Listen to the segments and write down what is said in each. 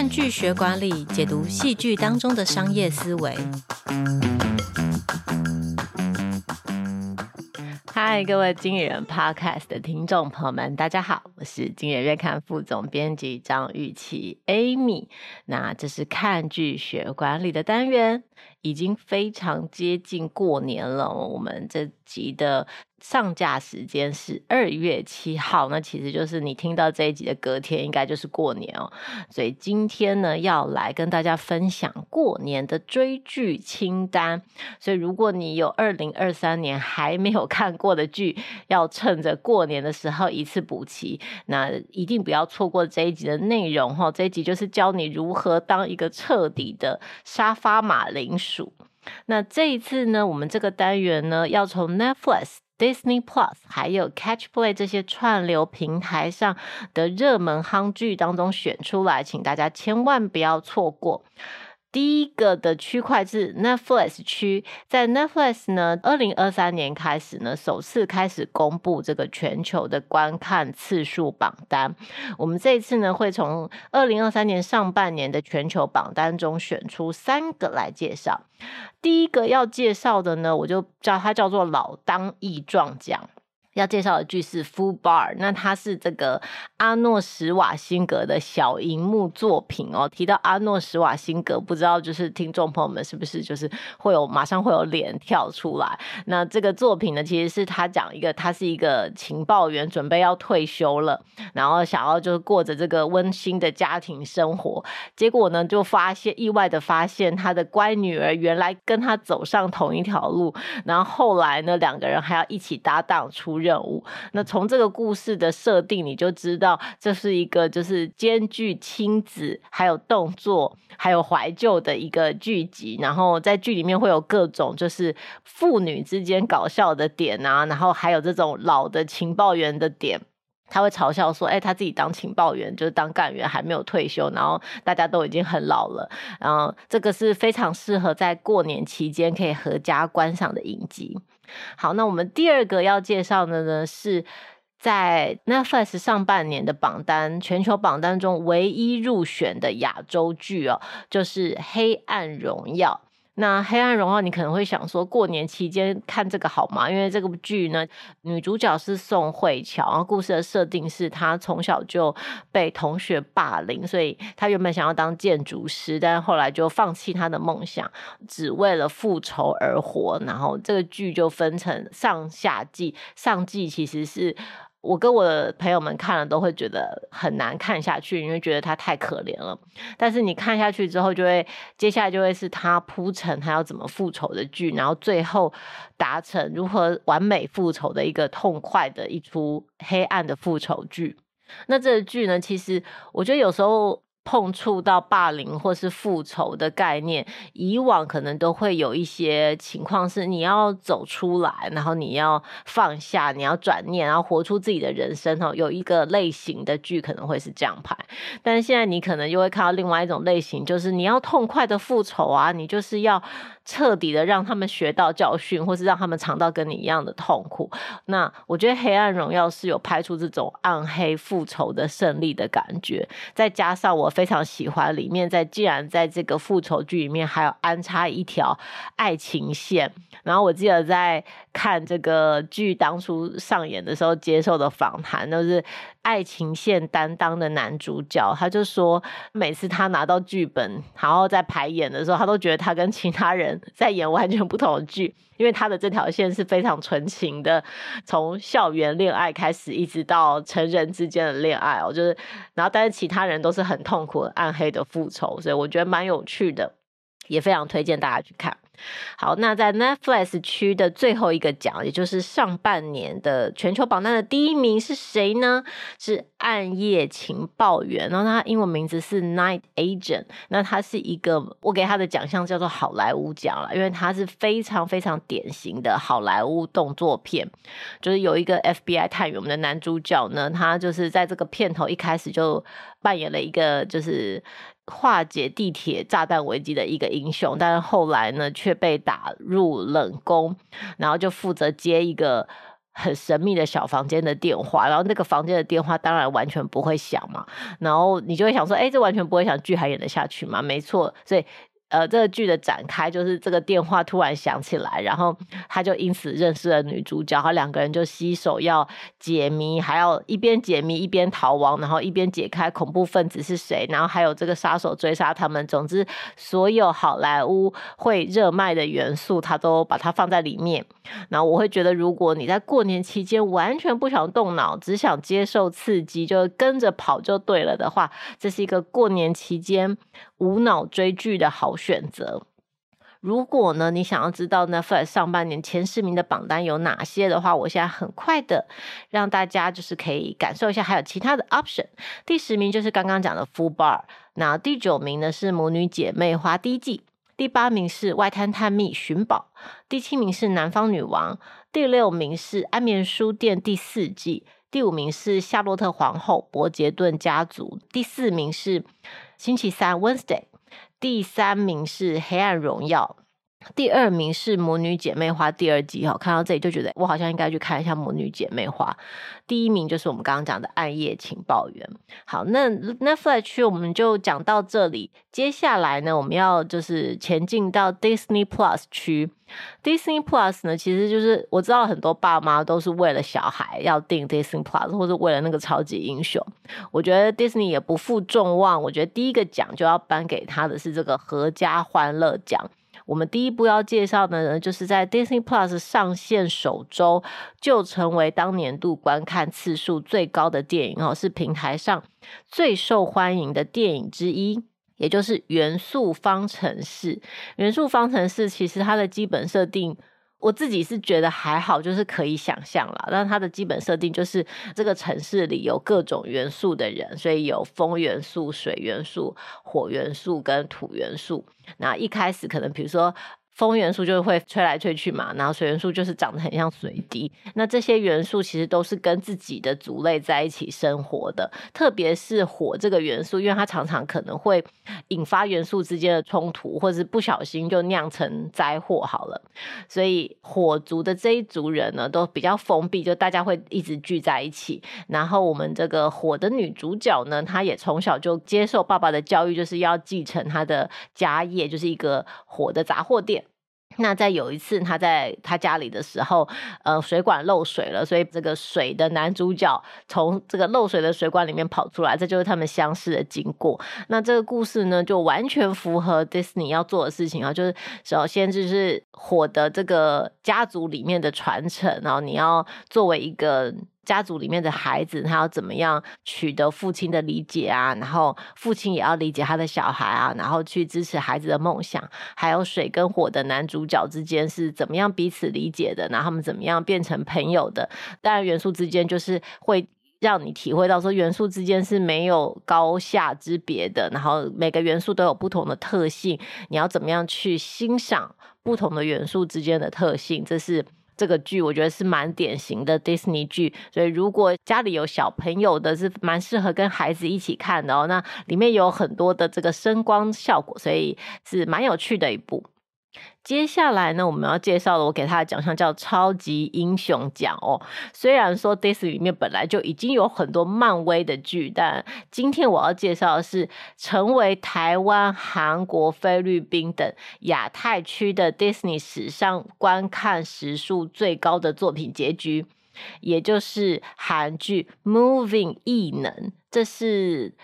看剧学管理，解读戏剧当中的商业思维。嗨，各位经理人 Podcast 的听众朋友们，大家好，我是经理人月刊副总编辑张玉琪 Amy。那这是看剧学管理的单元，已经非常接近过年了。我们这集的。上架时间是二月七号，那其实就是你听到这一集的隔天，应该就是过年哦。所以今天呢，要来跟大家分享过年的追剧清单。所以如果你有二零二三年还没有看过的剧，要趁着过年的时候一次补齐，那一定不要错过这一集的内容哈。这一集就是教你如何当一个彻底的沙发马铃薯。那这一次呢，我们这个单元呢，要从 Netflix。Disney Plus 还有 Catch Play 这些串流平台上的热门夯剧当中选出来，请大家千万不要错过。第一个的区块是 Netflix 区，在 Netflix 呢，二零二三年开始呢，首次开始公布这个全球的观看次数榜单。我们这一次呢，会从二零二三年上半年的全球榜单中选出三个来介绍。第一个要介绍的呢，我就叫它叫做“老当益壮奖”。要介绍的剧是《Full Bar》，那它是这个阿诺史瓦辛格的小荧幕作品哦。提到阿诺史瓦辛格，不知道就是听众朋友们是不是就是会有马上会有脸跳出来？那这个作品呢，其实是他讲一个，他是一个情报员，准备要退休了，然后想要就是过着这个温馨的家庭生活，结果呢就发现意外的发现他的乖女儿原来跟他走上同一条路，然后后来呢两个人还要一起搭档出任。任务。那从这个故事的设定，你就知道这是一个就是兼具亲子、还有动作、还有怀旧的一个剧集。然后在剧里面会有各种就是父女之间搞笑的点啊，然后还有这种老的情报员的点，他会嘲笑说：“哎，他自己当情报员就是当干员还没有退休，然后大家都已经很老了。”然后这个是非常适合在过年期间可以合家观赏的影集。好，那我们第二个要介绍的呢，是在 Netflix 上半年的榜单，全球榜单中唯一入选的亚洲剧哦，就是《黑暗荣耀》。那《黑暗荣耀》，你可能会想说，过年期间看这个好吗？因为这个剧呢，女主角是宋慧乔，然后故事的设定是她从小就被同学霸凌，所以她原本想要当建筑师，但是后来就放弃她的梦想，只为了复仇而活。然后这个剧就分成上下季，上季其实是。我跟我的朋友们看了都会觉得很难看下去，因为觉得他太可怜了。但是你看下去之后，就会接下来就会是他铺陈他要怎么复仇的剧，然后最后达成如何完美复仇的一个痛快的一出黑暗的复仇剧。那这个剧呢，其实我觉得有时候。碰触到霸凌或是复仇的概念，以往可能都会有一些情况是你要走出来，然后你要放下，你要转念，然后活出自己的人生。哦，有一个类型的剧可能会是这样拍，但是现在你可能又会看到另外一种类型，就是你要痛快的复仇啊，你就是要。彻底的让他们学到教训，或是让他们尝到跟你一样的痛苦。那我觉得《黑暗荣耀》是有拍出这种暗黑复仇的胜利的感觉，再加上我非常喜欢里面在既然在这个复仇剧里面还有安插一条爱情线。然后我记得在看这个剧当初上演的时候接受的访谈，都是爱情线担当的男主角，他就说每次他拿到剧本，然后在排演的时候，他都觉得他跟其他人。在演完全不同的剧，因为他的这条线是非常纯情的，从校园恋爱开始，一直到成人之间的恋爱哦，就是，然后但是其他人都是很痛苦、暗黑的复仇，所以我觉得蛮有趣的，也非常推荐大家去看。好，那在 Netflix 区的最后一个奖，也就是上半年的全球榜单的第一名是谁呢？是《暗夜情报员》，然后它英文名字是 Night Agent。那它是一个，我给它的奖项叫做好莱坞奖了，因为它是非常非常典型的好莱坞动作片，就是有一个 FBI 探员，我们的男主角呢，他就是在这个片头一开始就扮演了一个就是。化解地铁炸弹危机的一个英雄，但是后来呢却被打入冷宫，然后就负责接一个很神秘的小房间的电话，然后那个房间的电话当然完全不会响嘛，然后你就会想说，哎，这完全不会响，剧还演得下去吗？没错，所以。呃，这个剧的展开就是这个电话突然响起来，然后他就因此认识了女主角，他两个人就携手要解谜，还要一边解谜一边逃亡，然后一边解开恐怖分子是谁，然后还有这个杀手追杀他们。总之，所有好莱坞会热卖的元素，他都把它放在里面。然后我会觉得，如果你在过年期间完全不想动脑，只想接受刺激，就跟着跑就对了的话，这是一个过年期间无脑追剧的好选择。如果呢，你想要知道 Netflix 上半年前十名的榜单有哪些的话，我现在很快的让大家就是可以感受一下，还有其他的 option。第十名就是刚刚讲的《Full Bar》，那第九名呢是《母女姐妹花》第一季，第八名是《外滩探秘寻宝》，第七名是《南方女王》，第六名是《安眠书店》第四季，第五名是《夏洛特皇后》伯杰顿家族，第四名是。星期三 Wednesday，第三名是《黑暗荣耀》，第二名是《母女姐妹花》第二季。哈，看到这里就觉得我好像应该去看一下《母女姐妹花》。第一名就是我们刚刚讲的《暗夜情报员》。好，那 Netflix 区我们就讲到这里。接下来呢，我们要就是前进到 Disney Plus 区。Disney Plus 呢，其实就是我知道很多爸妈都是为了小孩要订 Disney Plus，或者为了那个超级英雄。我觉得 Disney 也不负众望，我觉得第一个奖就要颁给他的是这个合家欢乐奖。我们第一步要介绍的呢，就是在 Disney Plus 上线首周就成为当年度观看次数最高的电影哦，是平台上最受欢迎的电影之一。也就是元素方程式，元素方程式其实它的基本设定，我自己是觉得还好，就是可以想象了。那它的基本设定就是这个城市里有各种元素的人，所以有风元素、水元素、火元素跟土元素。那一开始可能比如说。风元素就会吹来吹去嘛，然后水元素就是长得很像水滴。那这些元素其实都是跟自己的族类在一起生活的，特别是火这个元素，因为它常常可能会引发元素之间的冲突，或者是不小心就酿成灾祸。好了，所以火族的这一族人呢，都比较封闭，就大家会一直聚在一起。然后我们这个火的女主角呢，她也从小就接受爸爸的教育，就是要继承她的家业，就是一个火的杂货店。那在有一次他在他家里的时候，呃，水管漏水了，所以这个水的男主角从这个漏水的水管里面跑出来，这就是他们相识的经过。那这个故事呢，就完全符合 Disney 要做的事情啊，就是首先就是火的这个家族里面的传承，然后你要作为一个。家族里面的孩子，他要怎么样取得父亲的理解啊？然后父亲也要理解他的小孩啊，然后去支持孩子的梦想。还有水跟火的男主角之间是怎么样彼此理解的？然后他们怎么样变成朋友的？当然，元素之间就是会让你体会到说，元素之间是没有高下之别的。然后每个元素都有不同的特性，你要怎么样去欣赏不同的元素之间的特性？这是。这个剧我觉得是蛮典型的 Disney 剧，所以如果家里有小朋友的，是蛮适合跟孩子一起看的哦。那里面有很多的这个声光效果，所以是蛮有趣的一部。接下来呢，我们要介绍的，我给他的奖项叫超级英雄奖哦。虽然说 Disney 里面本来就已经有很多漫威的剧，但今天我要介绍的是成为台湾、韩国、菲律宾等亚太区的 Disney 史上观看时数最高的作品结局，也就是韩剧《Moving 异能》，这是。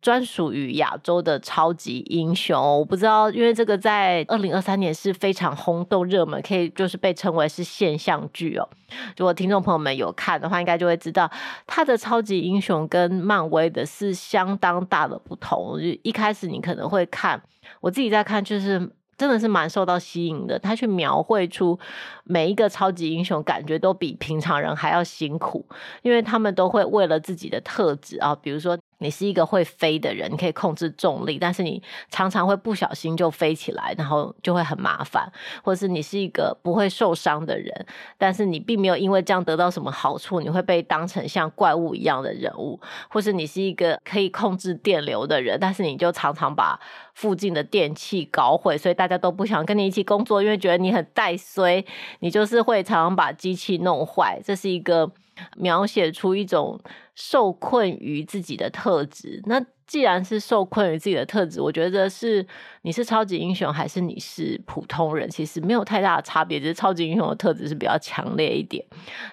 专属于亚洲的超级英雄，我不知道，因为这个在二零二三年是非常轰动热门，可以就是被称为是现象剧哦。如果听众朋友们有看的话，应该就会知道，他的超级英雄跟漫威的是相当大的不同。就一开始你可能会看，我自己在看，就是。真的是蛮受到吸引的，他去描绘出每一个超级英雄，感觉都比平常人还要辛苦，因为他们都会为了自己的特质啊，比如说你是一个会飞的人，你可以控制重力，但是你常常会不小心就飞起来，然后就会很麻烦；或是你是一个不会受伤的人，但是你并没有因为这样得到什么好处，你会被当成像怪物一样的人物；或是你是一个可以控制电流的人，但是你就常常把附近的电器搞毁，所以大家都不想跟你一起工作，因为觉得你很带衰，你就是会常常把机器弄坏。这是一个描写出一种受困于自己的特质。那既然是受困于自己的特质，我觉得是你是超级英雄还是你是普通人，其实没有太大的差别，只是超级英雄的特质是比较强烈一点。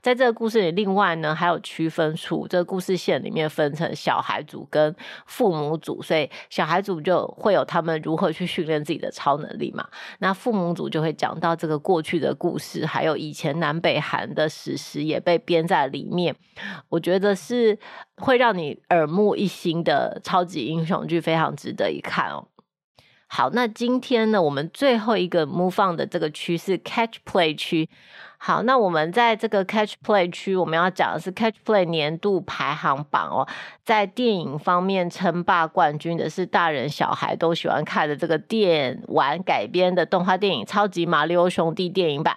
在这个故事里，另外呢还有区分出这个故事线里面分成小孩组跟父母组，所以小孩组就会有他们如何去训练自己的超能力嘛。那父母组就会讲到这个过去的故事，还有以前南北韩的史实也被编在里面。我觉得是是会让你耳目一新的超。级英雄剧非常值得一看哦。好，那今天呢，我们最后一个 move on 的这个区是 Catch Play 区。好，那我们在这个 Catch Play 区，我们要讲的是 Catch Play 年度排行榜哦。在电影方面称霸冠军的是大人小孩都喜欢看的这个电玩改编的动画电影《超级马里奥兄弟》电影版。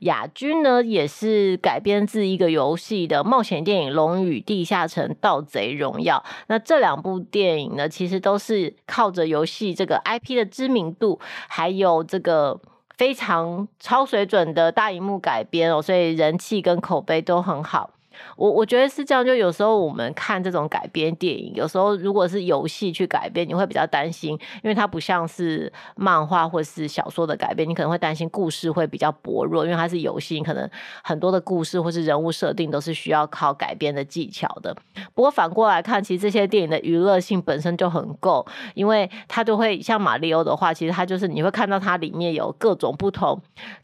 亚军呢，也是改编自一个游戏的冒险电影《龙与地下城：盗贼荣耀》。那这两部电影呢，其实都是靠着游戏这个 IP 的知名度，还有这个非常超水准的大荧幕改编哦，所以人气跟口碑都很好。我我觉得是这样，就有时候我们看这种改编电影，有时候如果是游戏去改编，你会比较担心，因为它不像是漫画或是小说的改编，你可能会担心故事会比较薄弱，因为它是游戏，你可能很多的故事或是人物设定都是需要靠改编的技巧的。不过反过来看，其实这些电影的娱乐性本身就很够，因为它就会像马里奥的话，其实它就是你会看到它里面有各种不同。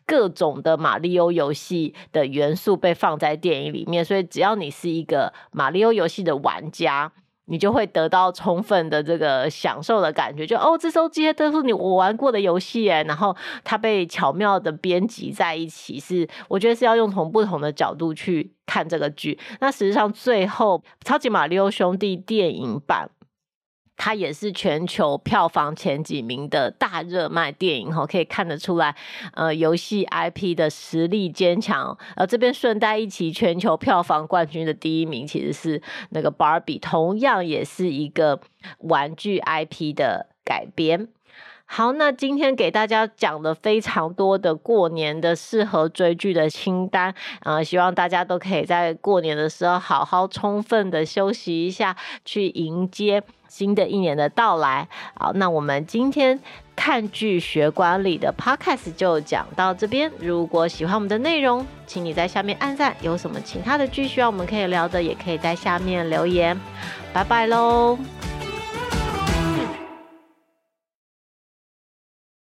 各种的马里奥游戏的元素被放在电影里面，所以只要你是一个马里奥游戏的玩家，你就会得到充分的这个享受的感觉。就哦，这时候这些都是你我玩过的游戏哎，然后它被巧妙的编辑在一起，是我觉得是要用从不同的角度去看这个剧。那实际上最后《超级马里奥兄弟》电影版。它也是全球票房前几名的大热卖电影，可以看得出来，呃，游戏 IP 的实力坚强。呃，这边顺带一提，全球票房冠军的第一名其实是那个 Barbie，同样也是一个玩具 IP 的改编。好，那今天给大家讲了非常多的过年的适合追剧的清单，呃，希望大家都可以在过年的时候好好充分的休息一下，去迎接新的一年的到来。好，那我们今天看剧学管理的 Podcast 就讲到这边。如果喜欢我们的内容，请你在下面按赞。有什么其他的剧需要我们可以聊的，也可以在下面留言。拜拜喽。